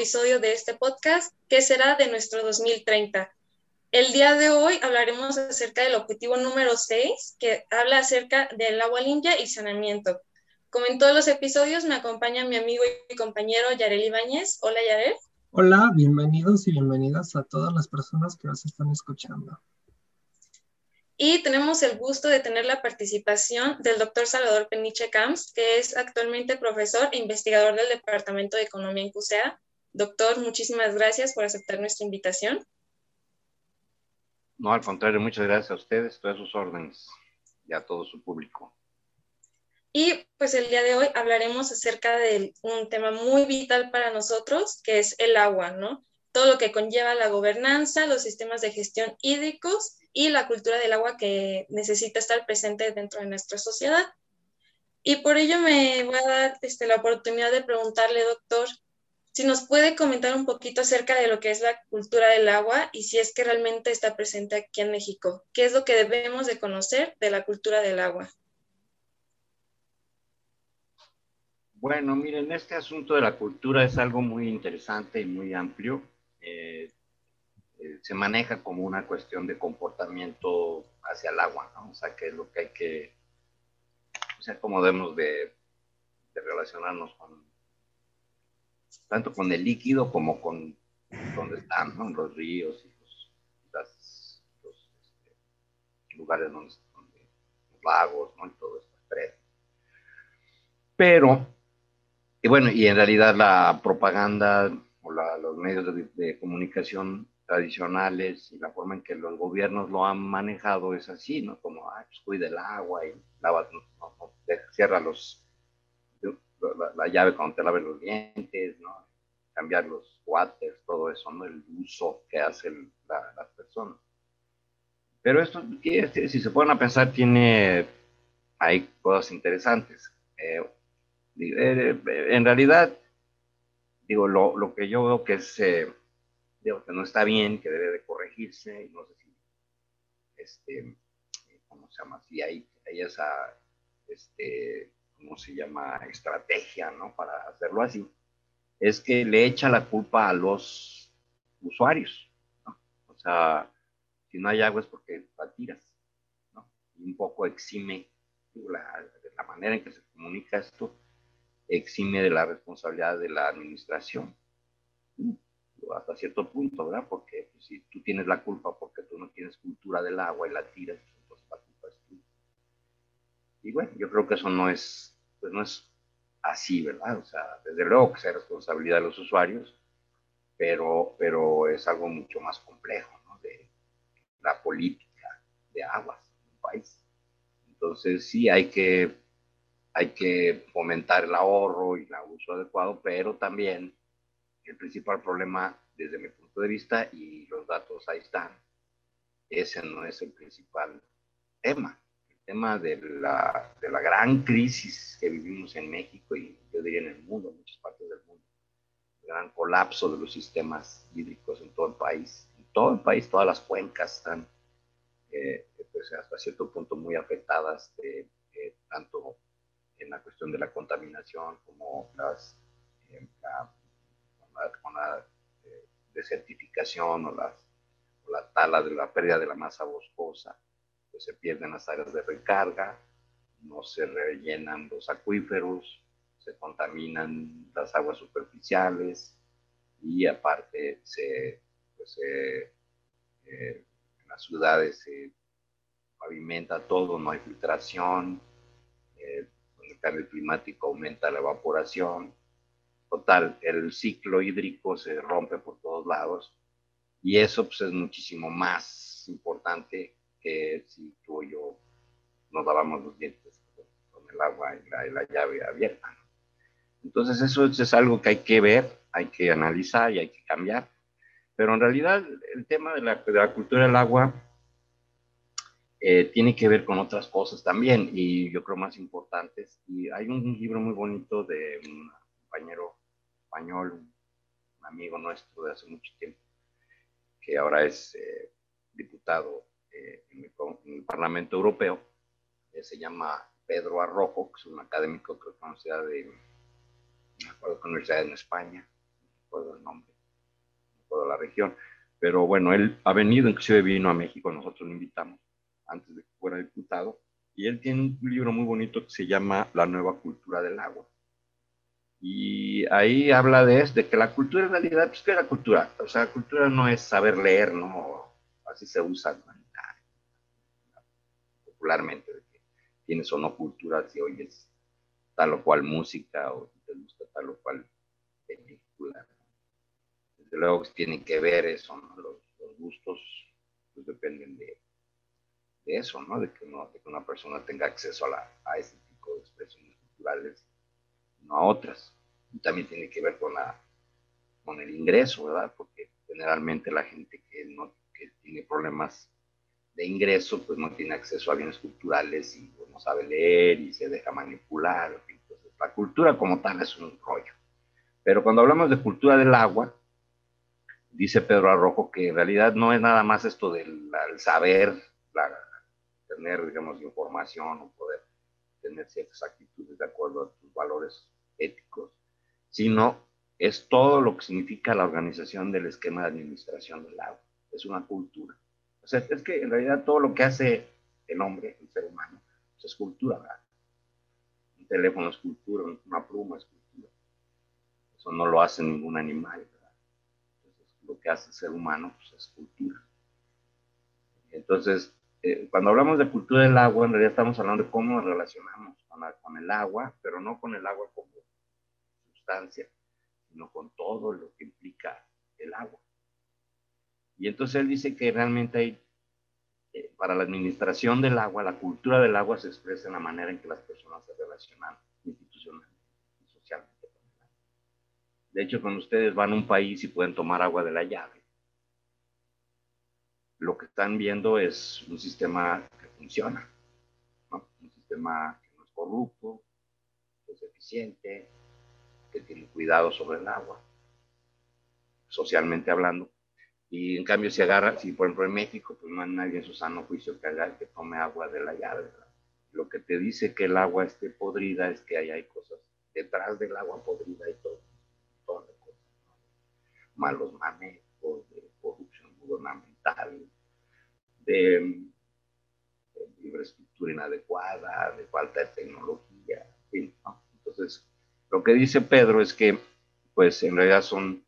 episodio de este podcast que será de nuestro 2030. El día de hoy hablaremos acerca del objetivo número 6, que habla acerca del agua limpia y saneamiento. Como en todos los episodios, me acompaña mi amigo y compañero Yarel Ibáñez. Hola, Yarel. Hola, bienvenidos y bienvenidas a todas las personas que nos están escuchando. Y tenemos el gusto de tener la participación del doctor Salvador Peniche Camps, que es actualmente profesor e investigador del Departamento de Economía en CUSEA. Doctor, muchísimas gracias por aceptar nuestra invitación. No, al contrario, muchas gracias a ustedes, todas sus órdenes y a todo su público. Y pues el día de hoy hablaremos acerca de un tema muy vital para nosotros, que es el agua, ¿no? Todo lo que conlleva la gobernanza, los sistemas de gestión hídricos y la cultura del agua que necesita estar presente dentro de nuestra sociedad. Y por ello me voy a dar este, la oportunidad de preguntarle, doctor, si nos puede comentar un poquito acerca de lo que es la cultura del agua y si es que realmente está presente aquí en México. ¿Qué es lo que debemos de conocer de la cultura del agua? Bueno, miren, este asunto de la cultura es algo muy interesante y muy amplio. Eh, eh, se maneja como una cuestión de comportamiento hacia el agua, ¿no? O sea, que es lo que hay que, o sea, cómo debemos de, relacionarnos con, tanto con el líquido como con donde están, ¿no? Los ríos y los, este, lugares donde, donde, los lagos, ¿no? Y todo esto. Pero y bueno, y en realidad la propaganda o los medios de, comunicación tradicionales y la forma en que los gobiernos lo han manejado es así, ¿no? Como, ah, pues cuida el agua y lava, no, cierra los, la, llave cuando te laves los dientes, ¿no? Cambiar los waters, todo eso, ¿no? El uso que hacen las personas. Pero esto, si se ponen a pensar, tiene, hay cosas interesantes. Eh, eh, en realidad, digo, lo, lo, que yo veo que es, eh, digo, que no está bien, que debe de corregirse, y no sé si, este, ¿cómo se llama? Si hay, hay esa, este, ¿cómo se llama? Estrategia, ¿no? Para hacerlo así, es que le echa la culpa a los usuarios, ¿no? O sea, si no hay agua es porque la tiras, ¿no? Y un poco exime la, la manera en que se comunica esto, exime de la responsabilidad de la administración. Hasta cierto punto, ¿verdad? Porque si tú tienes la culpa porque tú no tienes cultura del agua y la tiras, pues, entonces la culpa es tuya. Y bueno, yo creo que eso no es, pues no es así, ¿verdad? O sea, desde luego que es responsabilidad de los usuarios, pero, pero es algo mucho más complejo, ¿no? De la política de aguas en un país. Entonces sí hay que hay que fomentar el ahorro y el uso adecuado, pero también el principal problema desde mi punto de vista, y los datos ahí están, ese no es el principal tema. Tema de la, de la gran crisis que vivimos en México y yo diría en el mundo, en muchas partes del mundo, el gran colapso de los sistemas hídricos en todo el país. En todo el país, todas las cuencas están eh, pues hasta cierto punto muy afectadas, de, tanto en la cuestión de la contaminación, como las, eh, la, con la, eh, desertificación o, las, la tala de la pérdida de la masa boscosa, pues se pierden las áreas de recarga, no se rellenan los acuíferos, se contaminan las aguas superficiales y aparte se, pues, eh, en las ciudades se pavimenta todo, no hay filtración, el cambio climático aumenta la evaporación. Total, el ciclo hídrico se rompe por todos lados y eso pues, es muchísimo más importante que si tú y yo nos lavamos los dientes con el agua y la, llave abierta. Entonces eso es algo que hay que ver, hay que analizar y hay que cambiar. Pero en realidad el tema de la, de la cultura del agua eh, tiene que ver con otras cosas también y yo creo más importantes. Y hay un libro muy bonito de un compañero español, un amigo nuestro de hace mucho tiempo, que ahora es eh, diputado eh, en, el, Parlamento Europeo, se llama Pedro Arrojo, que es un académico que de, me acuerdo universidad en España, no recuerdo el nombre, no recuerdo la región, pero bueno, él ha venido, inclusive vino a México, nosotros lo invitamos antes de que fuera diputado, y él tiene un libro muy bonito que se llama La nueva cultura del agua. Y ahí habla de, de que la cultura en realidad, pues, ¿qué es la cultura? O sea, la cultura no es saber leer, ¿no? Así se usa popularmente, de que tienes o no cultura si oyes tal o cual música o te gusta tal o cual película. Desde luego que tienen que ver eso, ¿no? los, gustos pues, dependen de, de, eso, ¿no? De que, de que una persona tenga acceso a, la, a ese tipo de expresiones culturales no a otras. Y también tiene que ver con, la, con el ingreso, ¿verdad? Porque generalmente la gente que, no, que tiene problemas de ingreso, pues no tiene acceso a bienes culturales y pues, no sabe leer y se deja manipular. La cultura como tal es un rollo. Pero cuando hablamos de cultura del agua, dice Pedro Arrojo que en realidad no es nada más esto del saber, la, tener, digamos, información o poder tener ciertas actitudes de acuerdo a tus valores éticos, sino es todo lo que significa la organización del esquema de administración del agua. Es una cultura. Es que en realidad todo lo que hace el hombre, el ser humano, pues es cultura, ¿verdad? Un teléfono es cultura, una pluma es cultura. Eso no lo hace ningún animal, ¿verdad? Entonces, lo que hace el ser humano pues, es cultura. Entonces, eh, cuando hablamos de cultura del agua, en realidad estamos hablando de cómo nos relacionamos con el agua, pero no con el agua como sustancia, sino con todo lo que implica el agua. Y entonces él dice que realmente hay, eh, para la administración del agua, la cultura del agua se expresa en la manera en que las personas se relacionan institucionalmente y socialmente. De hecho, cuando ustedes van a un país y pueden tomar agua de la llave, lo que están viendo es un sistema que funciona, un sistema que no es corrupto, que es eficiente, que tiene cuidado sobre el agua, socialmente hablando. Y en cambio, si agarra, si por ejemplo en México, pues no hay nadie en su sano juicio que haga que tome agua de la llave. Lo que te dice que el agua esté podrida es que ahí hay cosas detrás del agua podrida y todo, las cosas. Malos manejos, de corrupción gubernamental, de, infraestructura inadecuada, de falta de tecnología, Entonces, lo que dice Pedro es que, pues en realidad son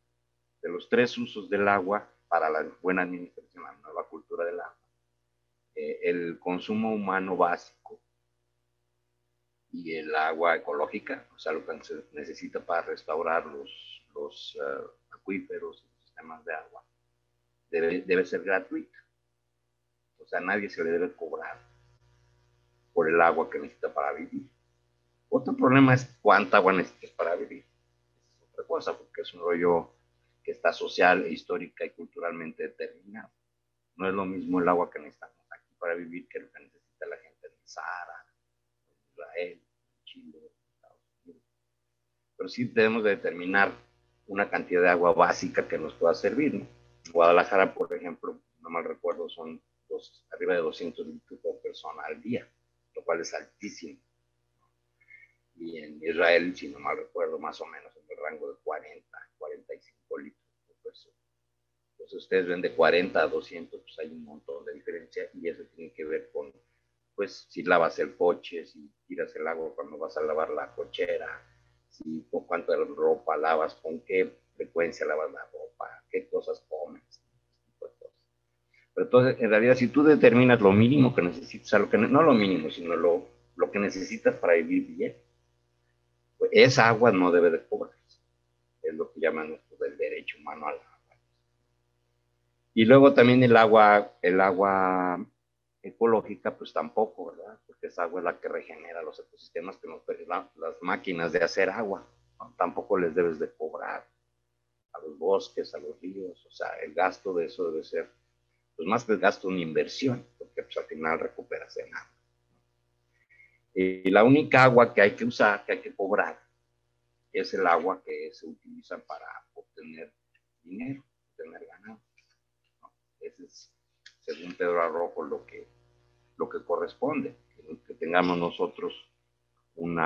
de los tres usos del agua para la buena administración, la nueva cultura del agua, eh, el consumo humano básico y el agua ecológica, o sea, lo que se necesita para restaurar los, los uh, acuíferos y sistemas de agua, debe, debe ser gratuita. O sea, nadie se le debe cobrar por el agua que necesita para vivir. Otro problema es cuánta agua necesitas para vivir. Es otra cosa, porque es un rollo que está social, histórica y culturalmente determinado. No es lo mismo el agua que necesitamos aquí para vivir que lo que necesita la gente en Sahara, en Israel, en Chile, en Estados Unidos. Pero sí debemos de determinar una cantidad de agua básica que nos pueda servir. ¿no? Guadalajara, por ejemplo, no mal recuerdo, son dos, arriba de 200 litros por persona al día, lo cual es altísimo y en Israel, si no mal recuerdo, más o menos en el rango de 40, 45 litros por persona. Entonces ustedes ven de 40 a 200, pues hay un montón de diferencia y eso tiene que ver con, pues, si lavas el coche, si tiras el agua cuando vas a lavar la cochera, si con cuánta ropa lavas, con qué frecuencia lavas la ropa, qué cosas comes, Pero entonces, en realidad, si tú determinas lo mínimo que necesitas, o sea, lo que, no lo mínimo, sino lo, lo que necesitas para vivir bien, esa agua no debe de cobrarse. Es lo que llaman el derecho humano al agua. Y luego también el agua, el agua ecológica, pues tampoco, ¿verdad? Porque esa agua es la que regenera los ecosistemas que nos las máquinas de hacer agua. Tampoco les debes de cobrar a los bosques, a los ríos. O sea, el gasto de eso debe ser, pues más que el gasto, una inversión, porque pues al final recuperas en agua. Y la única agua que hay que usar, que hay que cobrar, es el agua que se utiliza para obtener dinero, obtener ganado. Ese es, según Pedro Arrojo, lo que, lo que corresponde, que, tengamos nosotros un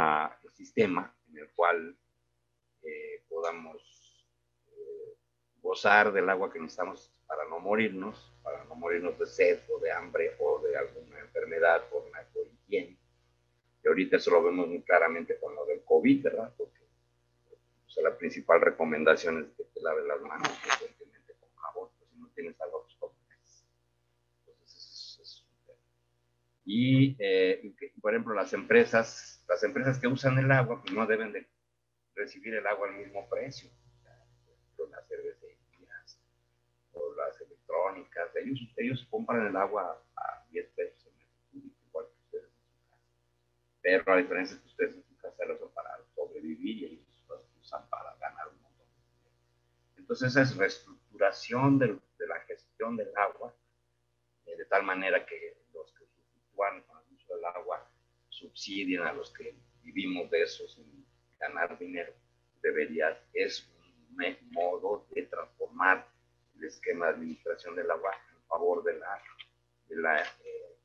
sistema en el cual gozar del agua que necesitamos para no morirnos, para no morirnos de sed o de hambre o de alguna enfermedad por una higiene. Y ahorita eso lo vemos muy claramente con lo del COVID, ¿verdad? Porque la principal recomendación es que te laves las manos frecuentemente con jabón, pues si no tienes agua, pues como Entonces, es, y, eh, por ejemplo, las empresas, las empresas que usan el agua, pues no deben de recibir el agua al mismo precio. las cervecerías o las electrónicas, ellos, ellos compran el agua a 10 pesos en el igual que ustedes en su casa. Pero la diferencia que ustedes en su casa lo para sobrevivir y ellos lo usan para ganar un montón de dinero. Entonces, es reestructuración de, de la gestión del agua, eh, de tal manera que los con el uso del agua subsidien a los que vivimos de eso sin ganar dinero. Debería, es un modo de transformar el esquema de administración del agua en favor de la, de la, eh,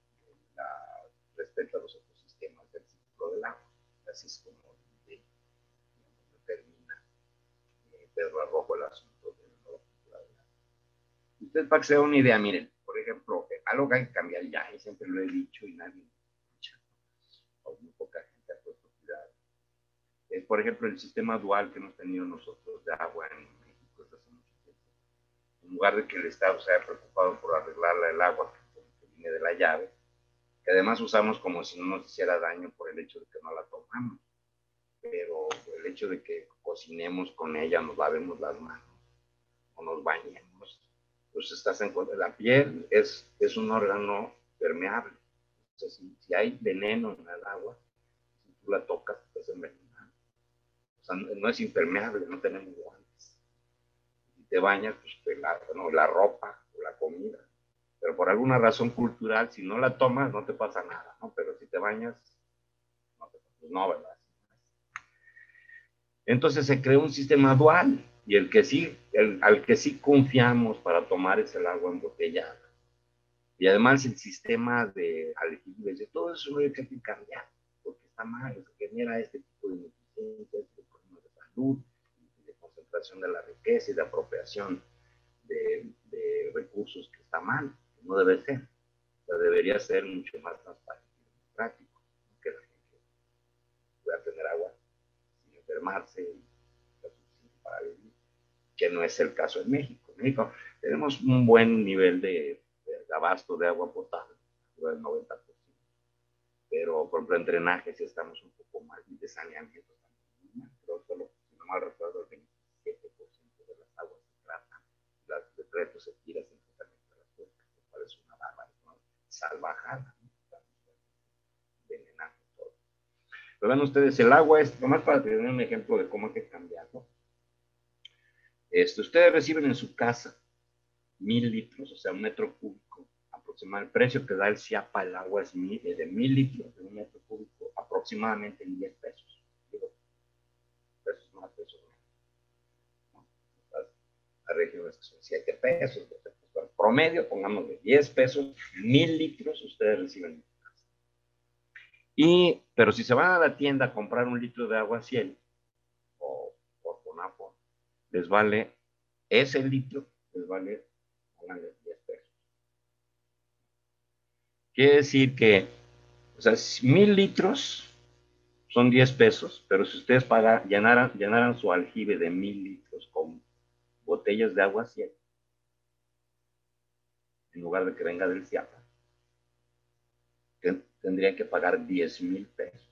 respecto a los ecosistemas del ciclo del agua. Así es como termina eh, Pedro Arrojo el asunto de la. Usted para que se dé una idea, miren, ejemplo, eh, algo que hay que cambiar ya, y siempre lo he dicho y nadie escucha, o muy poca gente ha puesto cuidado. Es, por ejemplo, el sistema dual que hemos tenido nosotros de agua en México desde hace mucho tiempo. En lugar de que el Estado se haya preocupado por arreglar el agua que viene de la llave, que además usamos como si no nos hiciera daño por el hecho de que no la tomamos. Pero el hecho de que cocinemos con ella, nos lavemos las manos o nos bañemos, pues estás en contra. La piel es, es un órgano permeable. si, si, hay veneno en el agua, si tú la tocas, estás envenenando. O sea, no, es impermeable, no tenemos guantes. Si te bañas, pues te la, no, la ropa o la comida pero por alguna razón cultural, si no la tomas, no te pasa nada, ¿no? Pero si te bañas, no, pues no, ¿verdad? Entonces se creó un sistema dual y el que sí, el, al que sí confiamos para tomar es el agua embotellada. Y además el sistema de aljibes, de todo eso no hay que cambiar, porque está mal, se genera este tipo de ineficiencias, de problemas de salud, de concentración de la riqueza y de apropiación de, recursos que está mal no debe ser. Debería ser mucho más transparente y práctico, que la gente pueda tener agua sin enfermarse y para vivir, que no es el caso en México. En México tenemos un buen nivel de, de abasto de agua potable, del 90%. Pero, por ejemplo, en drenaje sí estamos un poco mal y de saneamiento también. Pero solo, si no mal recuerdo, el 27% de las aguas se tratan, las decretos se tiran sin salvajada, envenenando todo. Pero vean ustedes, el agua es, nomás para tener un ejemplo de cómo hay que cambiarlo. Esto, ustedes reciben en su casa mil litros, o sea, un metro cúbico aproximadamente. El precio que da el CIAPA el agua es de mil litros de un metro cúbico, aproximadamente en 10 pesos. Digo, pesos más, pesos menos. ¿no? Las regiones que son 7 pesos, promedio, pongamos de 10 pesos, mil litros ustedes reciben Y, pero si se van a la tienda a comprar un litro de agua ciel o por Conafo, les vale ese litro, les vale, 10 pesos. Quiere decir que, o sea, mil litros son 10 pesos, pero si ustedes pagan, llenaran, llenaran su aljibe de mil litros con botellas de agua ciel, en lugar de que venga del CIAPA, tendría que pagar 10 mil pesos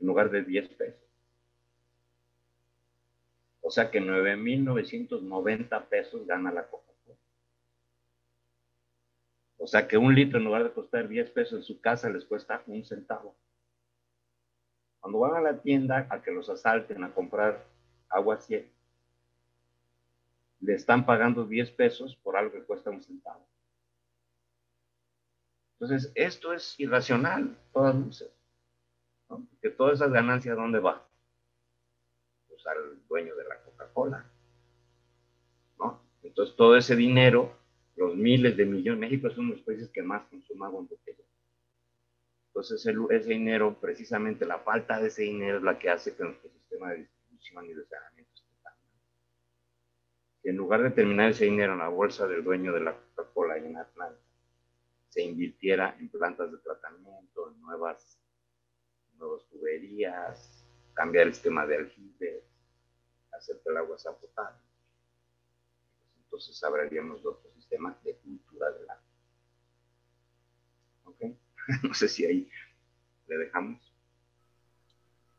en lugar de 10 pesos. O sea que 9.990 pesos gana la Coca-Cola. O sea que un litro en lugar de costar 10 pesos en su casa les cuesta un centavo. Cuando van a la tienda a que los asalten a comprar agua 100, le están pagando 10 pesos por algo que cuesta un centavo. Entonces, esto es irracional, todas luces. ¿no? Que todas esas ganancias, ¿dónde va? Pues al dueño de la Coca-Cola. ¿no? Entonces, todo ese dinero, los miles de millones, México es uno de los países que más consume agua en botella. Entonces, ese dinero, precisamente la falta de ese dinero es la que hace que nuestro sistema de distribución y de saneamiento esté tan mal. en lugar de terminar ese dinero en la bolsa del dueño de la Coca-Cola en Atlanta, se invirtiera en plantas de tratamiento, en nuevas, nuevas tuberías, cambiar el sistema de aljibe, hacer que el agua sea potable. Entonces hablaríamos otro sistema de cultura del agua. ¿Ok? no sé si ahí le dejamos.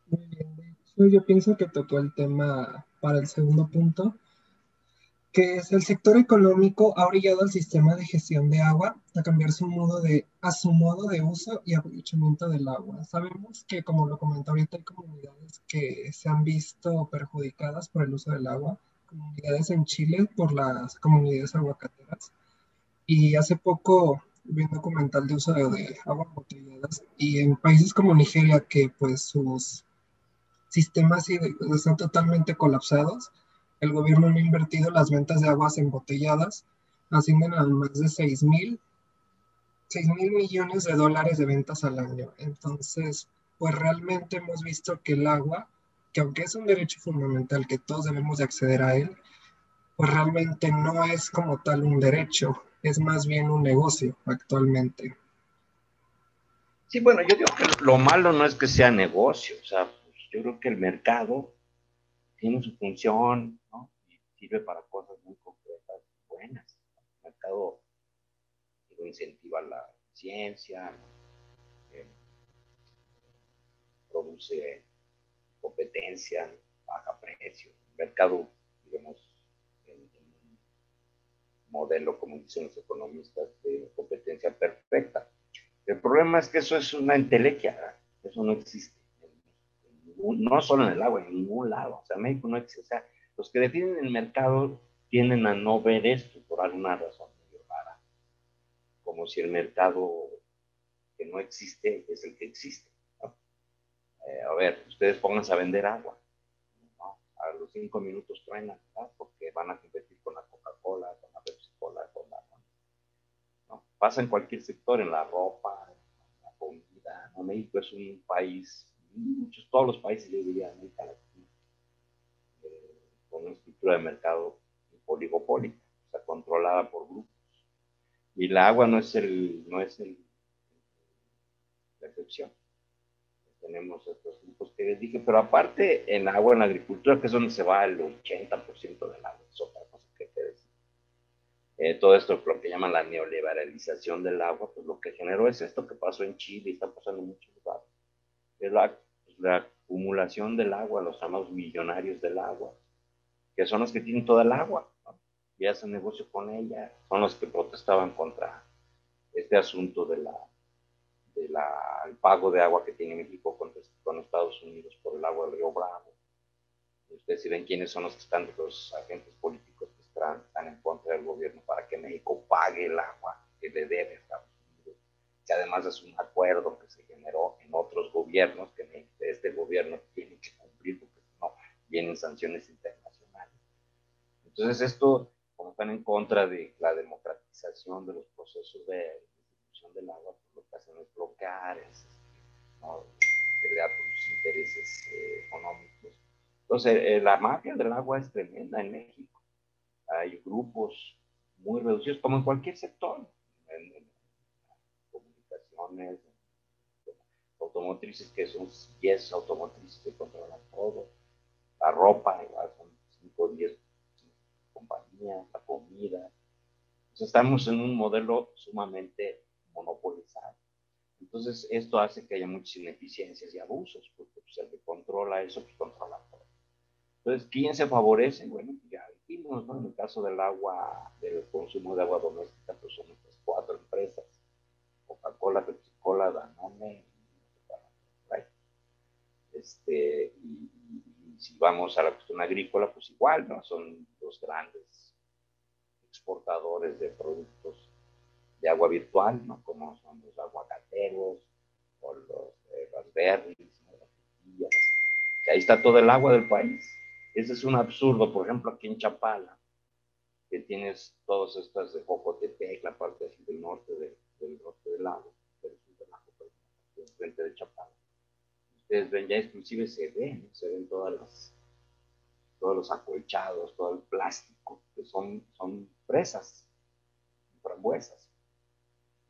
Muy bien, yo pienso que tocó el tema para el segundo punto, que es el sector económico ha orillado al sistema de gestión de agua a cambiar su modo de, a su modo de uso y aprovechamiento del agua. Sabemos que, como lo comentó ahorita, hay comunidades que se han visto perjudicadas por el uso del agua, comunidades en Chile por las comunidades aguacateras. Y hace poco vi un documental de uso de, de agua embotelladas y en países como Nigeria, que pues sus sistemas están totalmente colapsados, el gobierno no ha invertido las ventas de aguas embotelladas, ascienden a más de 6 mil, 6 mil millones de dólares de ventas al año. Entonces, pues realmente hemos visto que el agua, que aunque es un derecho fundamental que todos debemos de acceder a él, pues realmente no es como tal un derecho, es más bien un negocio actualmente. Sí, bueno, yo digo que lo malo no es que sea negocio, o sea, pues yo creo que el mercado tiene su función, sirve para cosas muy concretas, buenas. El mercado incentiva la ciencia, eh, produce competencia, baja precio. El mercado, digamos, en, un modelo, como dicen los economistas, de competencia perfecta. El problema es que eso es una entelequia, eso no existe no solo en el agua, en ningún lado. O sea, México no existe. O sea, los que definen el mercado tienden a no ver esto por alguna razón muy rara. Como si el mercado que no existe es el que existe. Eh, a ver, ustedes pónganse a vender agua. A los cinco minutos truenan, porque van a competir con la Coca-Cola, con la Pepsi-Cola, con la... ¿no? Pasa en cualquier sector, en la ropa, en la comida. México es un país muchos, todos los países, yo diría, América Latina, eh, con una estructura de mercado oligopólica, o sea, controlada por grupos. Y el agua no es el, no es el, la excepción. Tenemos estos grupos que les dije, pero aparte en agua, en la agricultura, que es donde se va el 80% del agua, es otra cosa que te decir. Eh, todo esto, lo que llaman la neoliberalización del agua, pues lo que generó es esto que pasó en Chile y está pasando en muchos lugares. Es la la acumulación del agua, los llamados millonarios del agua, que son los que tienen toda el agua y hacen negocio con ella, son los que protestaban contra este asunto de la, de la el pago de agua que tiene México con, con Estados Unidos por el agua del Río Bravo. Ustedes si ven quiénes son los que están, los agentes políticos que están, están en contra del gobierno para que México pague el agua que le debe a Estados Unidos, que además es un acuerdo que se generó en otros gobiernos que este gobierno tiene que cumplir porque no vienen sanciones internacionales. Entonces esto, como están en contra de la democratización de los procesos de distribución del agua, pues lo que hacen es bloquear, es, ¿no? pelear por sus intereses eh, económicos. Entonces, eh, la mafia del agua es tremenda en México. Hay grupos muy reducidos, como en cualquier sector, en, en comunicaciones, automotrices que son 10 automotrices que controlan todo, la ropa, igual son 5 o 10 compañías, la comida. estamos en un modelo sumamente monopolizado. Entonces, esto hace que haya muchas ineficiencias y abusos, porque pues, el que controla eso, pues controla todo. Entonces, ¿quién se favorece? Bueno, ya dijimos, ¿no? En el caso del agua, del consumo de agua doméstica, pues son estas cuatro empresas. Coca-Cola, Pepsi-Cola, Danone, este, y, si vamos a la cuestión agrícola, pues igual, ¿no? Son los grandes exportadores de productos de agua virtual, ¿no? Como son los aguacateros o los eh, raspberries, las que ahí está todo el agua del país. Ese es un absurdo, por ejemplo, aquí en Chapala, que tienes todas estas de Jocotepec, la parte del norte del norte del lago, del sur del lago, frente de Chapala ustedes ven, ya inclusive se ven, se ven todas las, todos los acolchados, todo el plástico que son, son presas, frambuesas.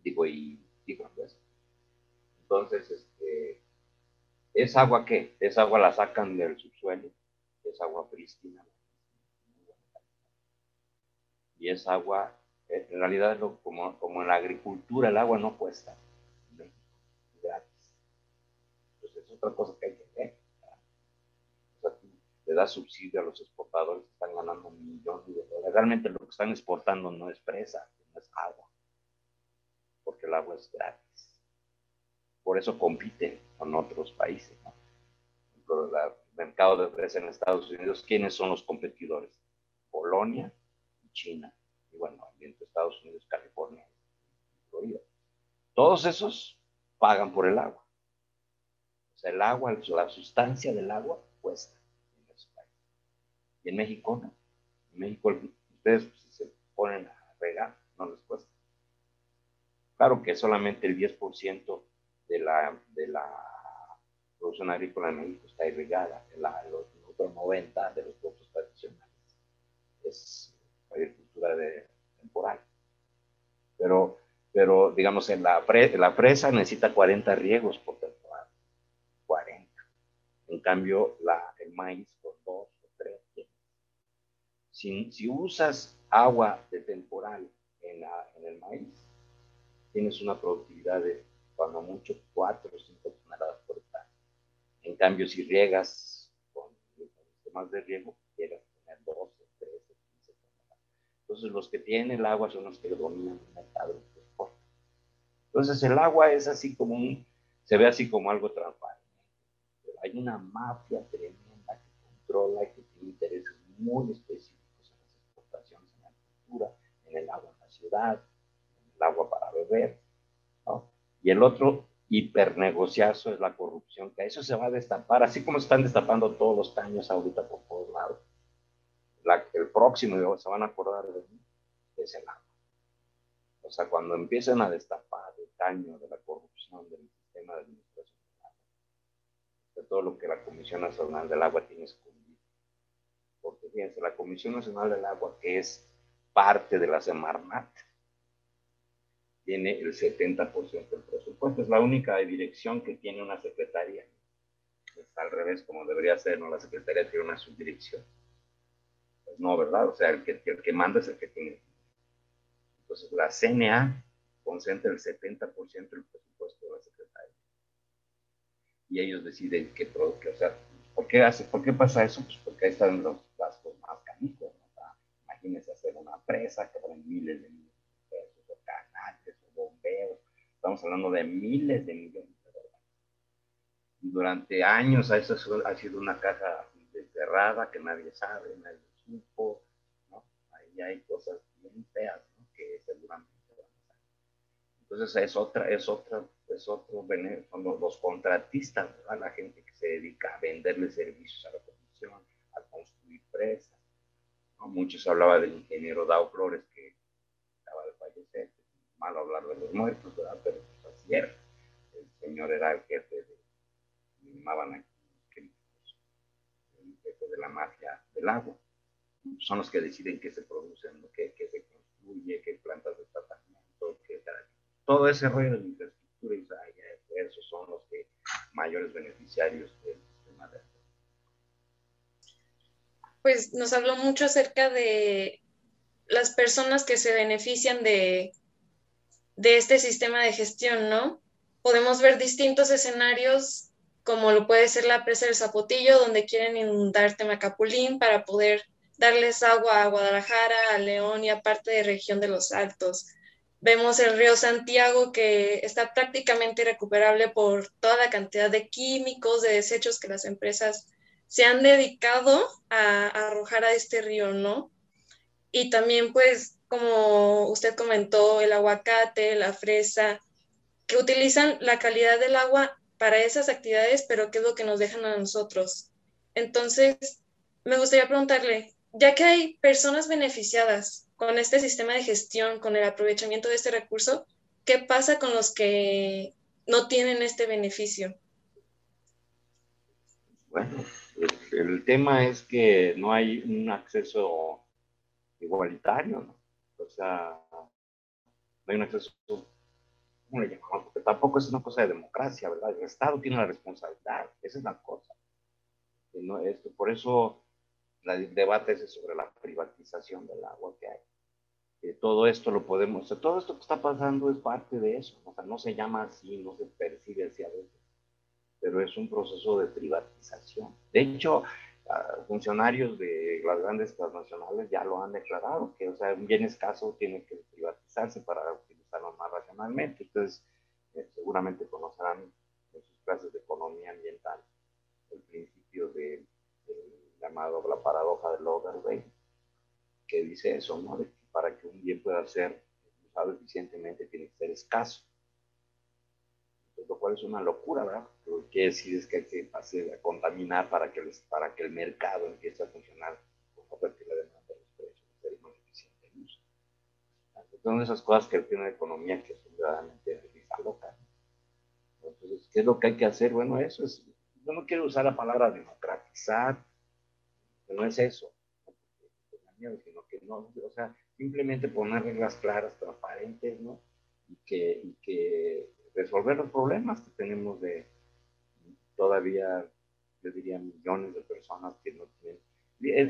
Digo, y, y frambuesas. Entonces, este, ¿es agua qué? Es agua la sacan del subsuelo, es agua prístina. Y es agua, en realidad, como, como en la agricultura, el agua no cuesta gratis. Entonces, es otra cosa que hay que ver. O sea, le da subsidio a los exportadores que están ganando un millón de dólares. Realmente lo que están exportando no es presa, no es agua, porque el agua es gratis por eso compite con otros países. ¿no? el mercado de presa en Estados Unidos, ¿quiénes son los competidores? Polonia y China. Y bueno, entre Estados Unidos, California y Florida. Todos esos pagan por el agua. O sea, el agua, la sustancia del agua cuesta. Y en México no. En México ustedes si se ponen a regar, no les cuesta. Claro que solamente el 10% de la, de la producción agrícola en México está irrigada. La, los, otros 90 de los productos tradicionales es agricultura de, temporal. Pero, pero digamos, en la, la presa necesita 40 riegos por temporada. 40. En cambio, la, el maíz por dos. Si, si usas agua de temporal en, la, en el maíz, tienes una productividad de cuando mucho 4 o 5 toneladas por hectárea. En cambio, si riegas con, sistemas de riego, a tener 12, 13, 15 toneladas. Entonces, los que tienen el agua son los que dominan el mercado. Entonces, el agua es así como un, se ve así como algo transparente. Pero hay una mafia tremenda que controla y que tiene intereses muy específicos en las exportaciones, en la agricultura, en el agua en la ciudad, en el agua para beber y el otro hipernegociazo es la corrupción, que eso se va a destapar, así como están destapando todos los caños ahorita por todos lados. el próximo, se van a acordar de mí, es el agua. O sea, cuando empiecen a destapar el caño de la corrupción del sistema de administración del agua, de todo lo que la Comisión Nacional del Agua tiene escondido. Porque fíjense, la Comisión Nacional del Agua, que es parte de la Semarnat, tiene el 70% del presupuesto. Es la única dirección que tiene una secretaría. Está al revés, como debería ser, ¿no? La secretaría tiene una subdirección. Pues no, ¿verdad? O sea, el que, el que manda es el que tiene. Entonces, la CNA concentra el 70% del presupuesto de la secretaría. Y ellos deciden qué producto, o sea, ¿por qué, hace, ¿por qué pasa eso? Pues porque ahí están los gastos más canijos, ¿no? Imagínense hacer una presa que ponen miles de millones Estamos hablando de miles de millones de dólares. Durante años eso ha sido una caja cerrada que nadie sabe, nadie supo. ¿no? Ahí hay cosas bien feas ¿no? que seguramente van a salir. Entonces es otra, es otra, es otro son los contratistas, la gente que se dedica a venderle servicios a la comisión, a construir presas. Muchos hablaban del ingeniero Dao Flores que acaba de fallecer, malo hablar de los muertos, ¿verdad? Pero pues así. El señor era el jefe de, llamaban aquí el jefe de la mafia del agua. Son los que deciden qué se produce, qué, qué se construye, qué plantas de tratamiento, qué todo ese rollo de infraestructura y esos son los que mayores beneficiarios sistema de Pues nos habló mucho acerca de las personas que se benefician de este sistema de gestión, ¿no? Podemos ver distintos escenarios, como lo puede ser la presa del Zapotillo, donde quieren inundar Temacapulín para poder darles agua a Guadalajara, a León y a parte de región de los Altos. Vemos el río Santiago que está prácticamente irrecuperable por toda la cantidad de químicos, de desechos que las empresas se han dedicado a, arrojar a este río, ¿no? Y también pues como usted comentó, el aguacate, la fresa, que utilizan la calidad del agua para esas actividades, pero qué es lo que nos dejan a nosotros. Entonces, me gustaría preguntarle, ya que hay personas beneficiadas con este sistema de gestión, con el aprovechamiento de este recurso, ¿qué pasa con los que no tienen este beneficio? Bueno, el tema es que no hay un acceso igualitario, ¿no? O sea, no hay un acceso, ¿cómo le llamamos? Porque tampoco es una cosa de democracia, ¿verdad? El Estado tiene la responsabilidad, esa es la cosa. no, esto, por eso el debate es sobre la privatización del agua que hay. Que todo esto lo podemos, o sea, todo esto que está pasando es parte de eso, o sea, no se llama así, no se percibe así a veces, pero es un proceso de privatización. De hecho, funcionarios de las grandes transnacionales ya lo han declarado, que o sea, un bien escaso tiene que privatizarse para utilizarlo más racionalmente. Entonces, eh, seguramente conocerán en sus clases de economía ambiental el principio de, llamado la paradoja de Logan que dice eso, ¿no? De que para que un bien pueda ser usado eficientemente tiene que ser escaso lo cual es una locura, ¿verdad? ¿Qué decides que hay que hacer, a contaminar para que, para que el mercado empiece a funcionar con la demanda de los precios, más eficiente el uso? Son esas cosas que tiene la economía que son verdaderamente loca. Entonces, ¿qué es lo que hay que hacer? Bueno, eso es, yo no quiero usar la palabra democratizar, no es eso, sino que no, o sea, simplemente poner reglas claras, transparentes, ¿no? Y que, y que resolver los problemas que tenemos de todavía, yo diría, millones de personas que no tienen.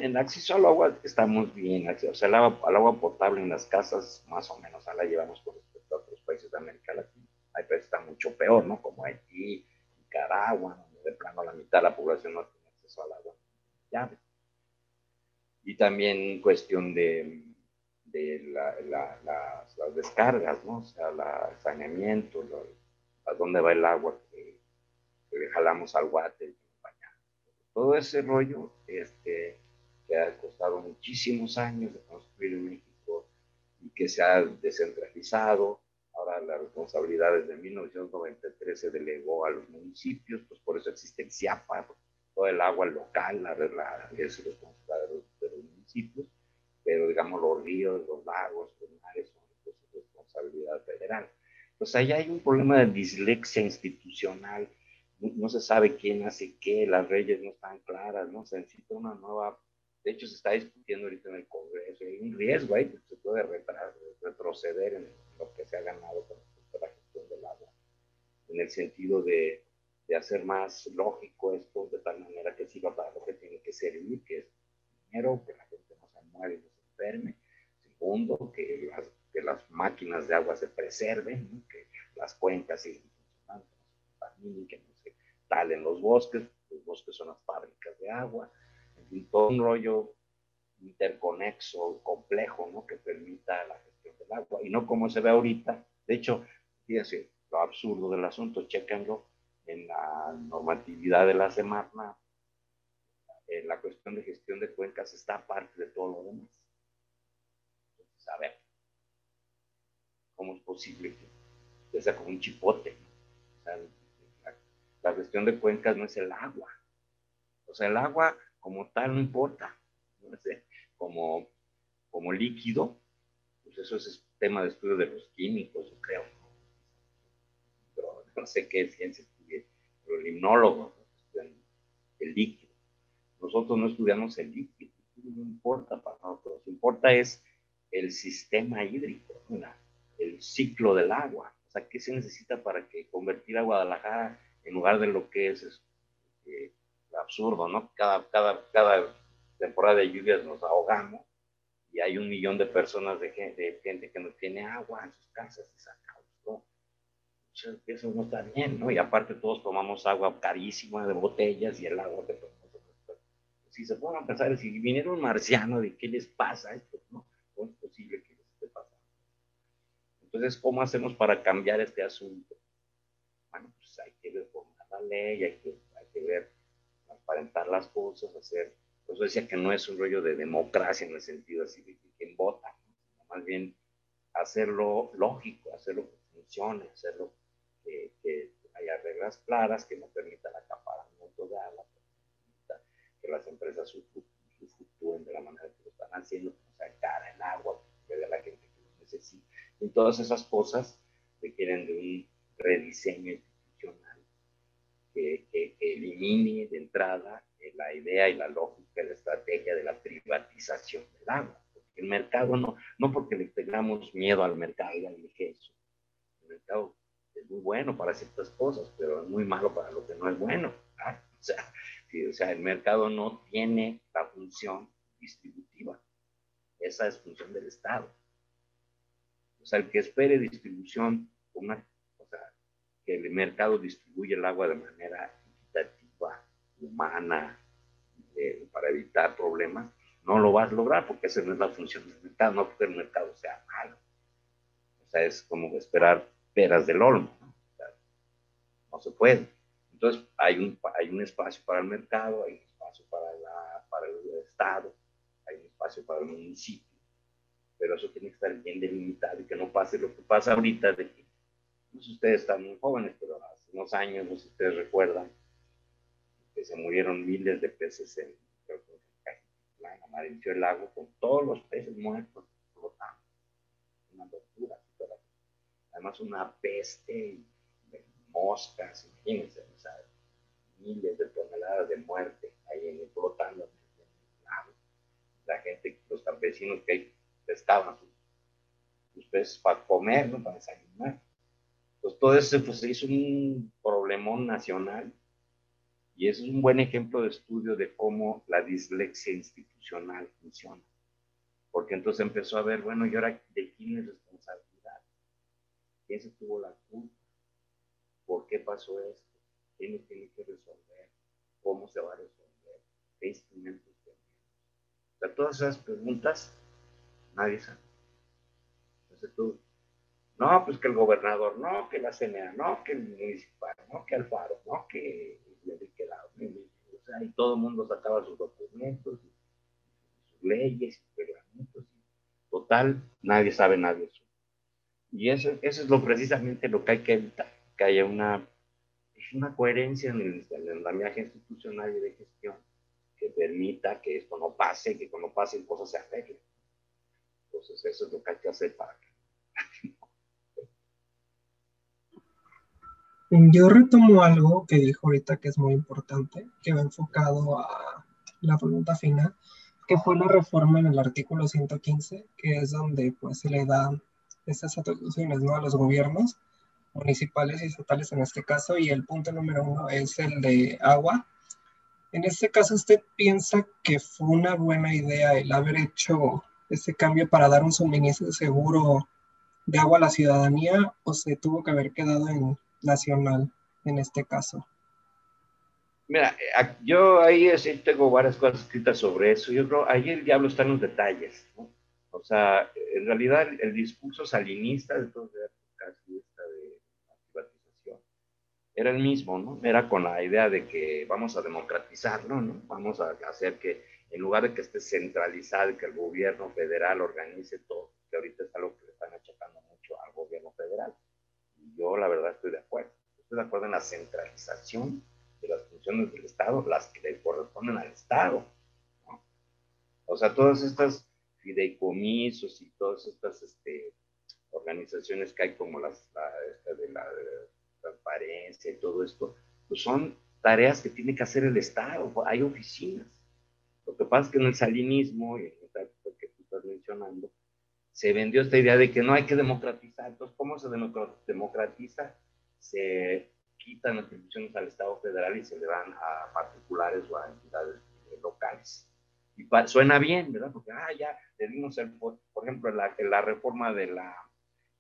En, acceso al agua estamos bien, o sea, el agua, agua potable en las casas, más o menos, la llevamos con respecto a otros países de América Latina. Hay países que están mucho peor, ¿no? Como Haití, Nicaragua, donde de plano la mitad de la población no tiene acceso al agua. Y también cuestión de de las, descargas, ¿no? O sea, el saneamiento, a dónde va el agua le jalamos al guate. Todo ese rollo este, que ha costado muchísimos años de construir en México y que se ha descentralizado. Ahora la responsabilidad desde 1993 se delegó a los municipios, pues por eso existe el CIAPA, todo el agua local la, la, es responsabilidad de los municipios pero digamos los ríos, los lagos, los mares son de responsabilidad federal. Pues ahí hay un problema de dislexia institucional, no, se sabe quién hace qué, las leyes no están claras, ¿no? Se necesita una nueva, de hecho se está discutiendo ahorita en el Congreso, hay un riesgo ahí que se puede retroceder en lo que se ha ganado con la gestión del agua, en el sentido de, de hacer más lógico esto, de tal manera que sirva para lo que tiene que servir, que es dinero, que la gente no se muere, Segundo, que las, que las máquinas de agua se preserven, que las cuencas sigan funcionando, que no se talen los bosques, los bosques son las fábricas de agua, en todo un rollo interconexo, complejo, ¿no? Que permita la gestión del agua, y no como se ve ahorita. De hecho, fíjense, lo absurdo del asunto, chéquenlo en la normatividad de la semana, en la cuestión de gestión de cuencas está aparte de todo lo demás a ver, ¿cómo es posible que sea como un chipote? La, cuestión de cuencas no es el agua. O sea, el agua como tal no importa. ¿no? como, como líquido, pues eso es tema de estudio de los químicos, yo creo. Pero no sé qué ciencia estudia, pero el himnólogo el líquido. Nosotros no estudiamos el líquido, no importa para nosotros, importa es el sistema hídrico, el ciclo del agua. O sea, ¿qué se necesita para que convertir a Guadalajara en lugar de lo que es, este, absurdo, ¿no? Cada, cada, cada temporada de lluvias nos ahogamos y hay un millón de personas, de gente, gente que no tiene agua en sus casas y saca ¿no? Eso no está bien, ¿no? Y aparte todos tomamos agua carísima de botellas y el agua que. Si se pueden pensar, si viniera un marciano, ¿de qué les pasa esto? ¿no? ¿Cómo es posible que esté pasando? Entonces, ¿cómo hacemos para cambiar este asunto? Bueno, pues hay que reformar la ley, hay que, hay que ver, transparentar las cosas, hacer. Por eso decía que no es un rollo de democracia en el sentido así de quién vota, más bien hacerlo lógico, hacerlo que funcione, hacerlo que, haya reglas claras, que no permita el acaparamiento de agua, que las empresas fluctúen de la manera que lo están haciendo, cara el agua de la gente que lo necesita. Y todas esas cosas requieren de un rediseño que, elimine de entrada la idea y la lógica y la estrategia de la privatización del agua. Porque mercado no, no porque le tengamos miedo al mercado, y al eso. El mercado es muy bueno para ciertas cosas, pero es muy malo para lo que no es bueno. O, sea, o sea, el mercado no tiene la función distributiva. Esa es función del Estado. O sea, el que espere distribución, una, o sea, que el mercado distribuye el agua de manera humana, eh, para evitar problemas, no lo vas a lograr porque esa no es la función del mercado, no porque el mercado sea malo. O sea, es como esperar peras del olmo. ¿no? se puede. Entonces, hay un, hay un espacio para el mercado, hay un espacio para, la, para el Estado, hay un espacio para el municipio, pero eso tiene que estar bien delimitado y que no pase lo que pasa ahorita de que, no sé, ustedes están muy jóvenes, pero hace unos años, no sé si ustedes recuerdan, que se murieron miles de peces en, el lago con todos los peces muertos flotando. Una locura. Además, una peste moscas, imagínense, o miles de toneladas de muerte ahí en el flotando. La gente, los campesinos que pescaban sus, peces para comer, ¿no? Para desayunar. Entonces, todo eso pues, se hizo un problemón nacional y eso es un buen ejemplo de estudio de cómo la dislexia institucional funciona. Porque entonces empezó a ver, bueno, ¿y ahora de quién es responsabilidad? ¿Quién se tuvo la culpa? ¿Por qué pasó esto? ¿Quién lo tiene que resolver? ¿Cómo se va a resolver? ¿Qué instrumentos tenemos? O sea, todas esas preguntas nadie sabe. Entonces tú, no, pues que el gobernador, no, que la CNA, no, que el municipal, no, que Alfaro, no, que O sea, y todo el mundo sacaba sus documentos, sus leyes, sus reglamentos. Total, nadie sabe nada de eso. Y eso, eso es lo precisamente lo que hay que evitar que haya una, una coherencia en el, andamiaje institucional y de gestión que permita que esto no pase, que cuando pasen cosas se arreglen. Entonces, eso es lo que hay que hacer para que... Yo retomo algo que dijo ahorita que es muy importante, que va enfocado a la pregunta final, que fue la reforma en el artículo 115, que es donde pues se le da esas atribuciones ¿no? a los gobiernos municipales y estatales en este caso, y el punto número uno es el de agua. En este caso, ¿usted piensa que fue una buena idea el haber hecho ese cambio para dar un suministro seguro de agua a la ciudadanía o se tuvo que haber quedado en nacional en este caso? Mira, yo ahí tengo varias cosas escritas sobre eso. Yo creo, ahí el diablo está en los detalles. O sea, en realidad el, discurso salinista de todo casi era el mismo, ¿no? Era con la idea de que vamos a democratizarlo, ¿no? Vamos a hacer que en lugar de que esté centralizado que el gobierno federal organice todo, que ahorita es algo que le están achacando mucho al gobierno federal. Y yo la verdad estoy de acuerdo. De la centralización de las funciones del Estado, las que le corresponden al Estado. ¿no? O sea, todas estas fideicomisos y todas estas este, organizaciones que hay como las de la transparencia y todo esto, pues son tareas que tiene que hacer el Estado, hay oficinas. Lo que pasa es que en el salinismo, y en el que tú estás mencionando, se vendió esta idea de que no hay que democratizar. Entonces, ¿cómo se democratiza? Se quitan atribuciones al Estado federal y se le dan a particulares o a entidades locales. Y suena bien, ¿verdad? Porque, ah, ya le dimos, el, por, ejemplo, la, la reforma de la,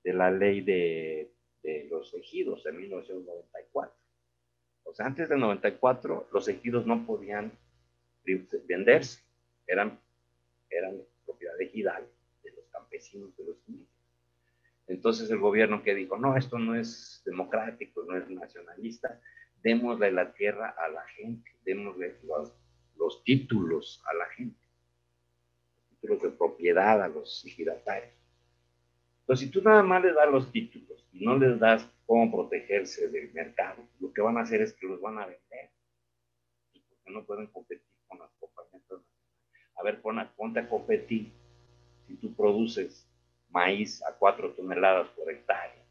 de la ley de de los ejidos en 1994. O sea, antes del 94 los ejidos no podían venderse, eran, eran propiedad ejidal de los campesinos. Entonces el gobierno que dijo, no, esto no es democrático, no es nacionalista, démosle la tierra a la gente, démosle los, los títulos a la gente, los títulos de propiedad a los ejidatarios. Entonces, si tú nada más le das los títulos y no les das cómo protegerse del mercado, lo que van a hacer es que los van a vender. Porque no pueden competir con las compañías A ver, ponte a competir. Si tú produces maíz a cuatro toneladas por hectárea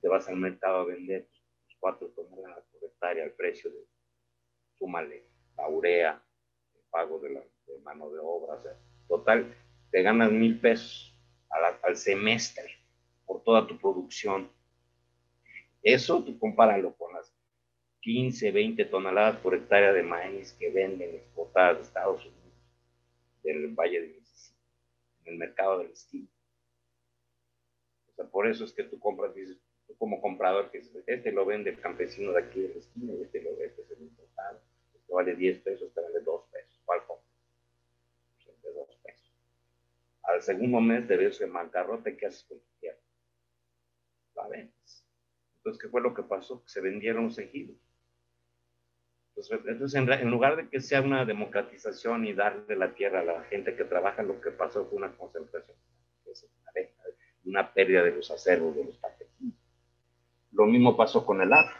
te vas al mercado a vender cuatro toneladas por hectárea al precio de, súmale, la urea, el pago de, la, mano de obra, total, te ganas mil pesos al, semestre por toda tu producción. Eso tú compáralo con las 15, 20 toneladas por hectárea de maíz que venden exportadas de Estados Unidos, del Valle de Mississippi, en el mercado del estilo. Sea, por eso es que tú compras, dices, tú como comprador, que este lo vende el campesino de aquí del esquina y este lo este es el importado, este vale 10 pesos, este vale 2 pesos. ¿Cuál compra? Pues de 2 pesos. Al segundo mes de verse en bancarrota, ¿qué haces con tu tierra? La vendes. Entonces, ¿qué fue lo que pasó? Se vendieron los ejidos entonces, en, lugar de que sea una democratización y darle la tierra a la gente que trabaja, lo que pasó fue una concentración, una pérdida de los acervos de los campesinos. Lo mismo pasó con el agua.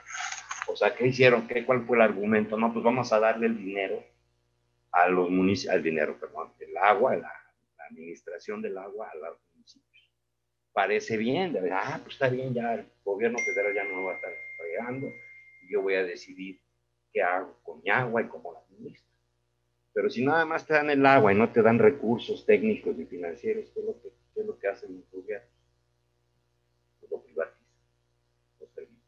O sea, ¿qué hicieron? ¿Qué, ¿Cuál fue el argumento? No, pues vamos a darle el dinero a los municipios, al dinero, perdón, el agua, la, administración del agua a los municipios. Parece bien, de verdad, ah, pues está bien, ya el gobierno federal ya no va a estar pagando, yo voy a decidir qué hago con mi agua y cómo la administro. Pero si nada más te dan el agua y no te dan recursos técnicos y financieros, ¿qué es lo que, qué es lo que hacen los gobiernos? Pues lo privatizan, los servicios.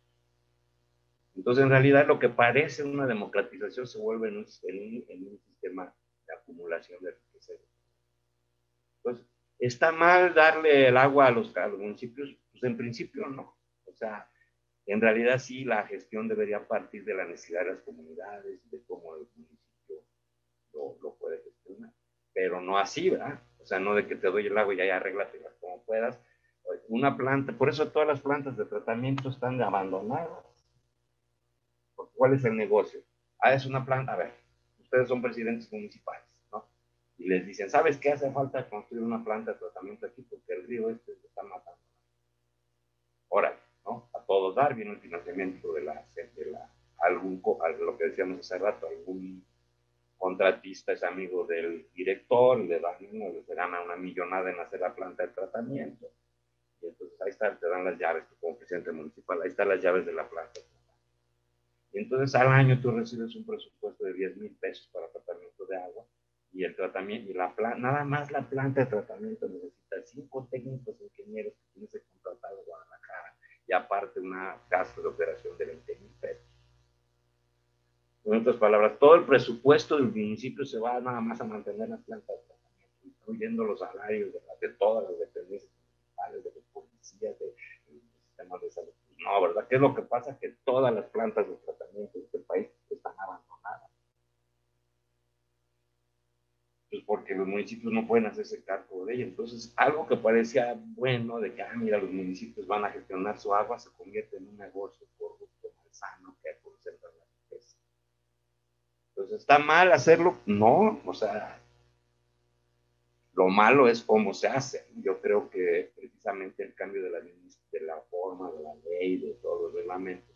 Entonces, en realidad, lo que parece una democratización se vuelve en un, sistema de acumulación de riqueza. Entonces, ¿está mal darle el agua a los, municipios? Pues en principio no. O sea, en realidad sí, la gestión debería partir de la necesidad de las comunidades, de cómo el municipio lo, puede gestionar, pero no así, ¿verdad? O sea, no de que te doy el agua y ya arréglate como puedas. Una planta, por eso todas las plantas de tratamiento están abandonadas. ¿Cuál es el negocio? Ah, es una planta, a ver, ustedes son presidentes municipales, ¿no? Y les dicen, ¿sabes qué hace falta construir una planta de tratamiento aquí? Porque el río este se está matando. Ahora, a todos dar, viene el financiamiento de la, de la algún, lo que decíamos hace rato, algún contratista es amigo del director, le dan, le gana una millonada en hacer la planta de tratamiento. Y entonces ahí está, te dan las llaves, como presidente municipal, ahí están las llaves de la planta. Y entonces al año tú recibes un presupuesto de 10 mil pesos para tratamiento de agua y el tratamiento, y la nada más la planta de tratamiento necesita cinco técnicos ingenieros que tienes que contratar en Guadalajara y aparte una gasto de operación de 20 mil pesos. En otras palabras, todo el presupuesto del municipio se va nada más a mantener las plantas de tratamiento, incluyendo los salarios de, todas las dependencias municipales, de los policías, de, los sistemas de salud. No, ¿verdad? ¿Qué es lo que pasa? Que todas las plantas de tratamiento de este país están abandonadas pues porque los municipios no pueden hacerse cargo de ella. Entonces, algo que parecía bueno, de que, ah, mira, los municipios van a gestionar su agua, se convierte en un negocio corrupto, malsano, que concentra la riqueza. Entonces, ¿está mal hacerlo? No, o sea, lo malo es cómo se hace. Yo creo que precisamente el cambio de la, de la forma, de la ley, de todos los reglamentos,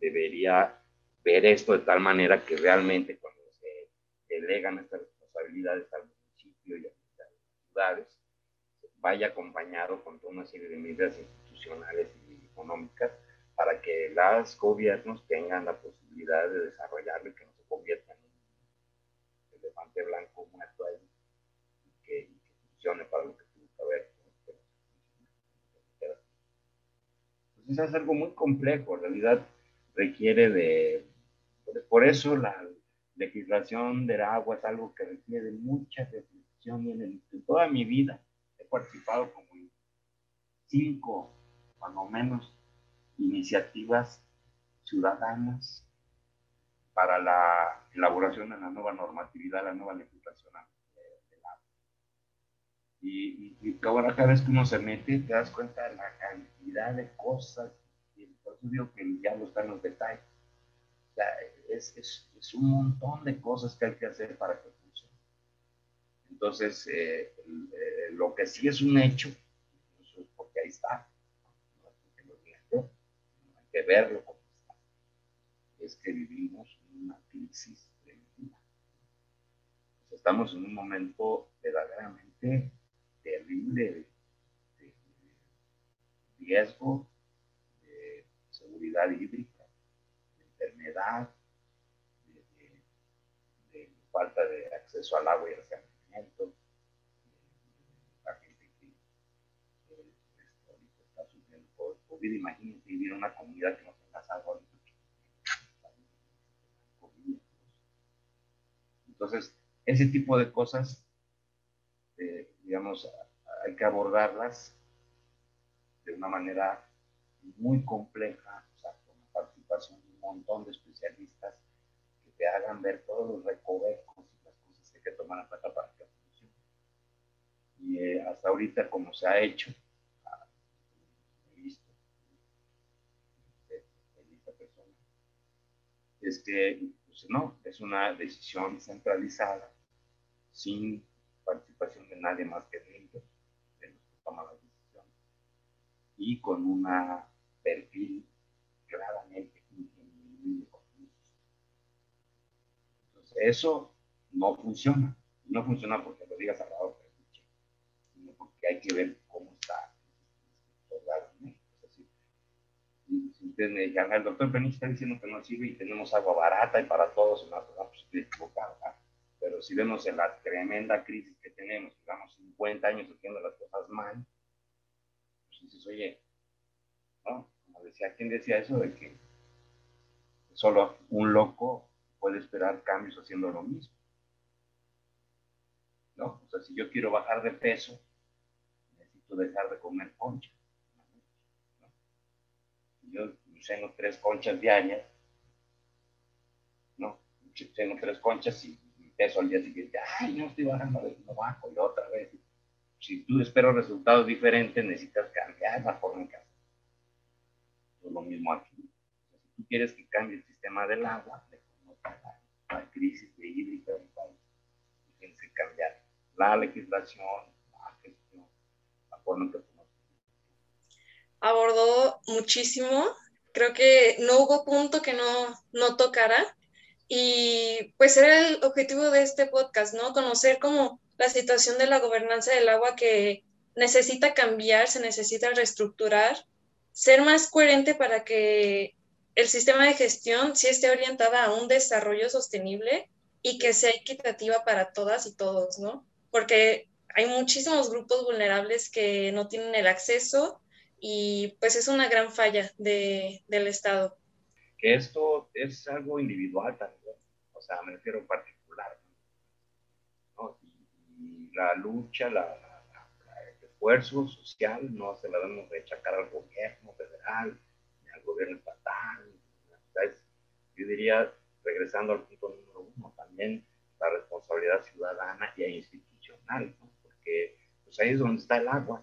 debería ver esto de tal manera que realmente cuando se delegan estas responsabilidades al municipio y a las ciudades, vaya acompañado con toda una serie de medidas institucionales y económicas para que los gobiernos tengan la posibilidad de desarrollarlo y que no se convierta en un elefante blanco muerto ahí y que, funcione para lo que tiene que ver. Entonces es algo muy complejo, en realidad requiere de, por eso la, legislación del agua es algo que requiere mucha reflexión y en, toda mi vida he participado como en cinco, cuando menos, iniciativas ciudadanas para la elaboración de la nueva normatividad, la nueva legislación del agua. Y, y, ahora cada vez que uno se mete, te das cuenta de la cantidad de cosas, y por eso digo que ya no están los detalles es, es, es, un montón de cosas que hay que hacer para que funcione. Entonces, eh, eh, lo que sí es un hecho, es porque ahí está, no es porque lo diga yo, hay que verlo como está, es que vivimos una crisis tremenda. estamos en un momento verdaderamente terrible de riesgo de seguridad hídrica, de enfermedad, de, falta de acceso al agua y al saneamiento, la gente que, que está sufriendo por COVID, imagínense vivir en una comunidad que no tenga agua. Entonces, ese tipo de cosas, eh, digamos, hay que abordarlas de una manera muy compleja, o sea, con la participación de un montón de especialistas que te hagan ver todos los recovecos y las cosas que hay que tomar en cuenta para que funcione. Y eh, hasta ahorita, como se ha hecho, he visto, persona, es que pues, no, es una decisión centralizada, sin participación de nadie más que de ellos, de los que y con un perfil claramente Entonces, eso no funciona. No funciona porque lo digas a la otra, sino porque hay que ver cómo está si ustedes me dijeran, el doctor Benítez está diciendo que no sirve y tenemos agua barata y para todos, pues estoy equivocado. Pero si vemos en la tremenda crisis que tenemos, digamos 50 años haciendo las cosas mal, dices, oye, ¿no? Como decía, ¿quién decía eso de que solo un loco puede esperar cambios haciendo lo mismo? ¿No? O sea, si yo quiero bajar de peso, necesito dejar de comer concha yo ceno tres conchas diarias, ¿no? Ceno tres conchas y peso al día siguiente, ay, no estoy bajando, no bajo, y otra vez. Si tú esperas resultados diferentes, necesitas cambiar la forma en que haces. Es lo mismo aquí. Si tú quieres que cambie el sistema del agua, de cómo la, crisis de hídrica del país, tienes que cambiar la legislación, la gestión, la forma en que abordó muchísimo. Creo que no hubo punto que no, no tocara. Y pues era el objetivo de este podcast, ¿no? Conocer como la situación de la gobernanza del agua que necesita cambiar, se necesita reestructurar, ser más coherente para que el sistema de gestión sí esté orientada a un desarrollo sostenible y que sea equitativa para todas y todos, ¿no? Porque hay muchísimos grupos vulnerables que no tienen el acceso y pues es una gran falla de, del Estado. Que esto es algo individual también, o sea, me refiero particular. Y, la lucha, la, el esfuerzo social no se la debemos de achacar al gobierno federal, ni al gobierno estatal. yo diría, regresando al punto número uno, también la responsabilidad ciudadana y institucional, porque pues ahí es donde está el agua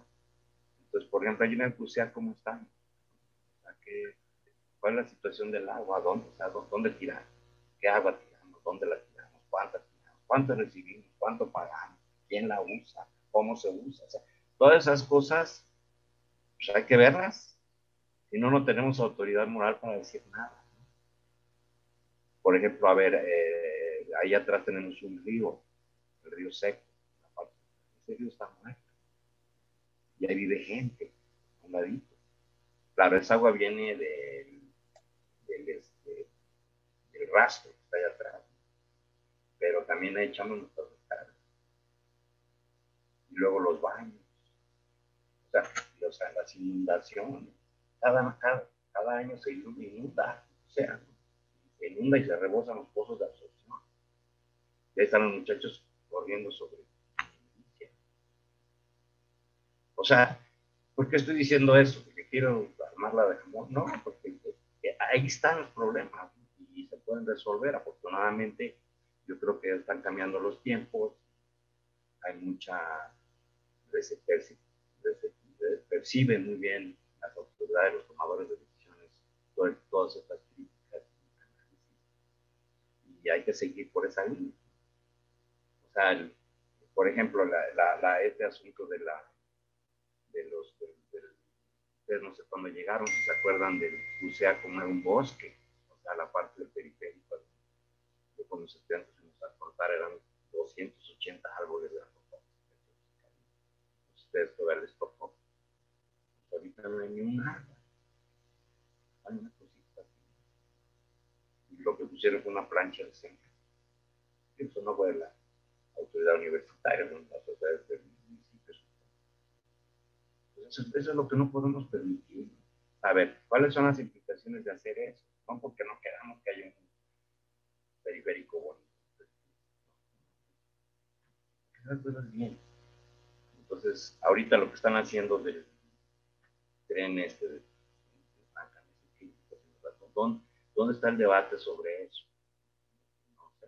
entonces, por ejemplo, allí me puse cómo están. ¿Cuál es la situación del agua? ¿Dónde, ¿Dónde tirar? ¿Qué agua tiramos? ¿Dónde la tiramos? ¿Cuánta tiramos? ¿Cuánto recibimos? ¿Cuánto pagamos? ¿Quién la usa? ¿Cómo se usa? todas esas cosas pues hay que verlas. Si no, no tenemos autoridad moral para decir nada. Por ejemplo, a ver, eh, ahí atrás tenemos un río, el río seco. Ese río está muerto y ahí vive gente, un ladito. Claro, esa agua viene del, del, este, del rastro que está ahí atrás, pero también ahí echamos nuestras. Luego los baños, o sea, las inundaciones. Cada, cada, cada año se inunda, o sea, se inunda y se rebosan los pozos de absorción. Y ahí están los muchachos corriendo sobre O sea, ¿por qué estoy diciendo eso? Porque quiero armarla de amor. No, porque ahí están los problemas y se pueden resolver. Afortunadamente, yo creo que están cambiando los tiempos. Hay mucha. Se perciben muy bien las autoridades, los tomadores de decisiones, todas estas críticas y hay que seguir por esa línea. O sea, por ejemplo, la, este asunto de la de los, de, no sé cuando llegaron, si se acuerdan del Bucea como era un bosque, o sea, la parte del periférico, de cuando los estudiantes fuimos a cortar eran 280 árboles de la. Ustedes todavía les tocó. ahorita no hay ni un árbol. Hay una cosita Y lo que pusieron fue una plancha de centro. Eso no fue la autoridad universitaria, no las eso, es lo que no podemos permitir. a ver, ¿cuáles son las implicaciones de hacer eso? No porque no queramos que haya un periférico bonito. Esas cosas bien. Entonces, ahorita lo que están haciendo del tren este, de, ¿dónde, ¿dónde está el debate sobre eso? No sé,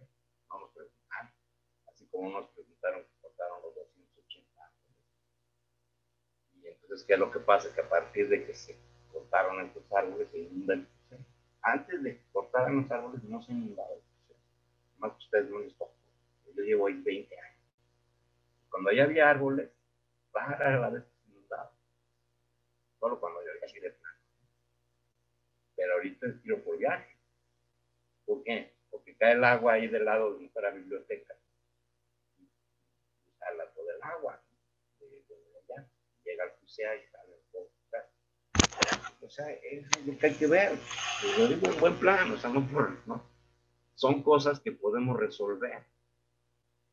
vamos a preguntar. Así como nos preguntaron que cortaron los 280 Y entonces, ¿qué es lo que pasa? Que a partir de que se cortaron estos árboles, se inunda el crucero. Antes de que cortaran los árboles, no se inundaba. Más que ustedes no les tocó. Yo llevo ahí 20 años. Cuando ya había árboles, rara la vez se inundaba. Solo cuando yo así de plano. Pero ahorita es tiro por viaje. ¿Por qué? Porque cae el agua ahí del lado de nuestra biblioteca. Y sale todo el agua. De, allá. Llega al crucero y sale o sea, es lo que hay que ver. Yo digo un buen plan, o sea, no por, ¿no? Son cosas que podemos resolver.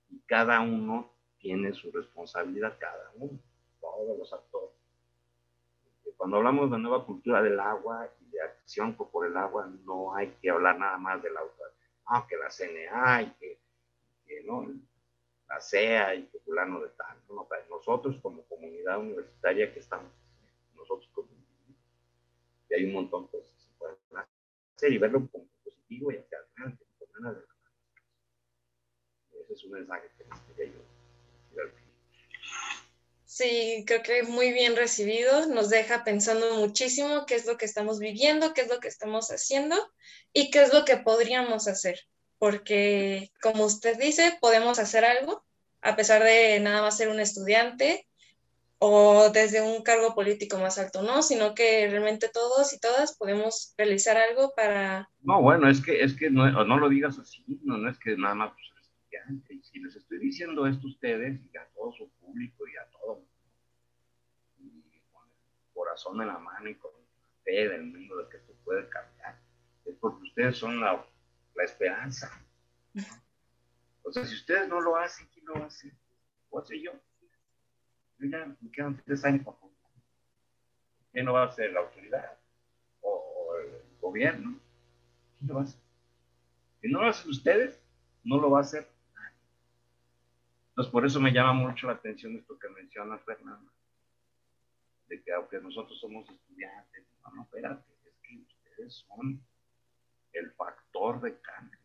Y cada uno tiene su responsabilidad, cada uno, todos los actores. Cuando hablamos de nueva cultura del agua y de acción por el agua, no hay que hablar nada más del auto. Ah, que la CNA y que, que no, la CEA y que fulano de tal. No, nosotros como comunidad universitaria que estamos, nosotros como y hay un montón de cosas que se pueden hacer y verlo como positivo y hacia adelante, con ganas de Ese es un mensaje que quería yo Sí, creo que muy bien recibido, nos deja pensando muchísimo qué es lo que estamos viviendo, qué es lo que estamos haciendo y qué es lo que podríamos hacer, porque como usted dice, podemos hacer algo, a pesar de nada más ser un estudiante, o desde un cargo político más alto, ¿no? Sino que realmente todos y todas podemos realizar algo para... No, bueno, es que, es que no, no lo digas así, no, no es que nada más Y si les estoy diciendo esto a ustedes y a todo su público y a todo, y con el corazón en la mano y con la fe del mundo de que esto puede cambiar, es porque ustedes son la, la esperanza. O sea, si ustedes no lo hacen, ¿quién lo hace? ¿O hace yo? ya me quedan tres años para ¿Quién no va a ser la autoridad? ¿O, el gobierno? ¿Quién lo va a hacer? Si no lo hacen ustedes, no lo va a hacer. Entonces, por eso me llama mucho la atención esto que menciona Fernanda. De que aunque nosotros somos estudiantes, no, no, espérate, es que ustedes son el factor de cambio.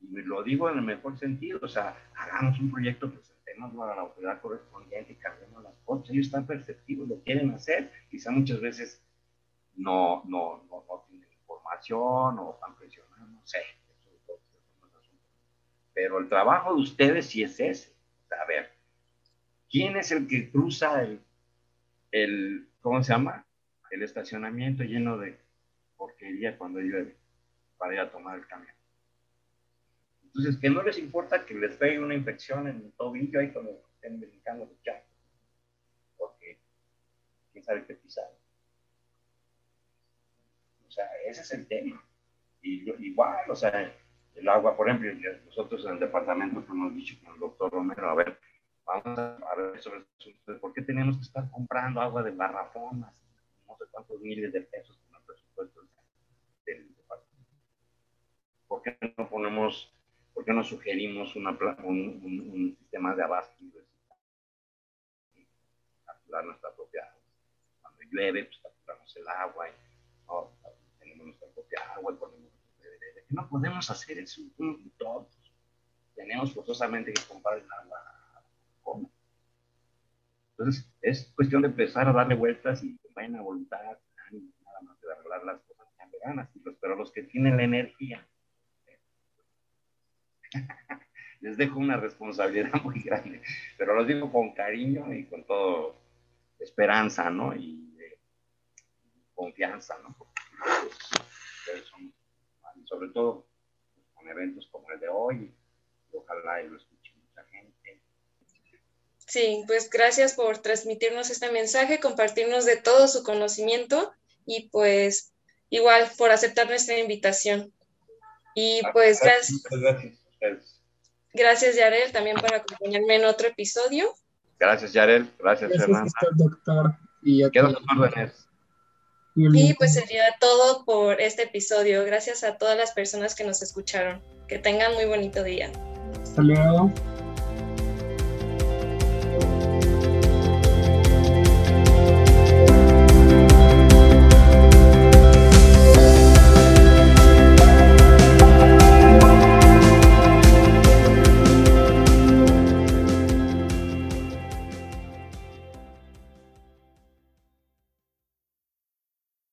Y lo digo en el mejor sentido, o sea, hagamos un proyecto que a la autoridad correspondiente y cambiemos las cosas. Ellos están perceptivos, lo quieren hacer, quizá muchas veces no, no, no, no tienen información o están presionados, no sé. Pero el trabajo de ustedes sí es ese. A ver, ¿quién es el que cruza el, el ¿cómo se llama? El estacionamiento lleno de porquería cuando llueve para ir a tomar el camión. Entonces, que no les importa que les pegue una infección en el tobillo ahí cuando estén de charco. Porque quién sabe qué pisar. O sea, ese es el tema. Y igual, o sea, el agua, por ejemplo, nosotros en el departamento hemos dicho con el doctor Romero, a ver, vamos a ver sobre por qué tenemos que estar comprando agua de garrafonas, no sé cuántos miles de pesos con el presupuesto del departamento. ¿Por qué no ponemos ¿Por qué no sugerimos una, un, un, sistema de abasto universitario? Capturar nuestra propia agua. Cuando llueve, pues capturamos el agua y ¿no? tenemos nuestra propia agua y ponemos ¿De qué no podemos hacer eso todos? Tenemos forzosamente que comprar el agua. ¿Cómo? Entonces, es cuestión de empezar a darle vueltas y con buena voluntad, nada más de arreglar las cosas que ganas, pero los que tienen la energía les dejo una responsabilidad muy grande, pero los digo con cariño y con todo esperanza, ¿no? Y, confianza, ¿no? Sobre todo con eventos como el de hoy, ojalá y lo escuche mucha gente. Sí, pues gracias por transmitirnos este mensaje, compartirnos de todo su conocimiento y pues igual por aceptar nuestra invitación. Y pues gracias. gracias. Gracias, Yarel, también por acompañarme en otro episodio. Gracias, Yarel. Gracias, Gracias doctor. Y Quedan órdenes. Y pues sería todo por este episodio. Gracias a todas las personas que nos escucharon. Que tengan muy bonito día. Hasta luego.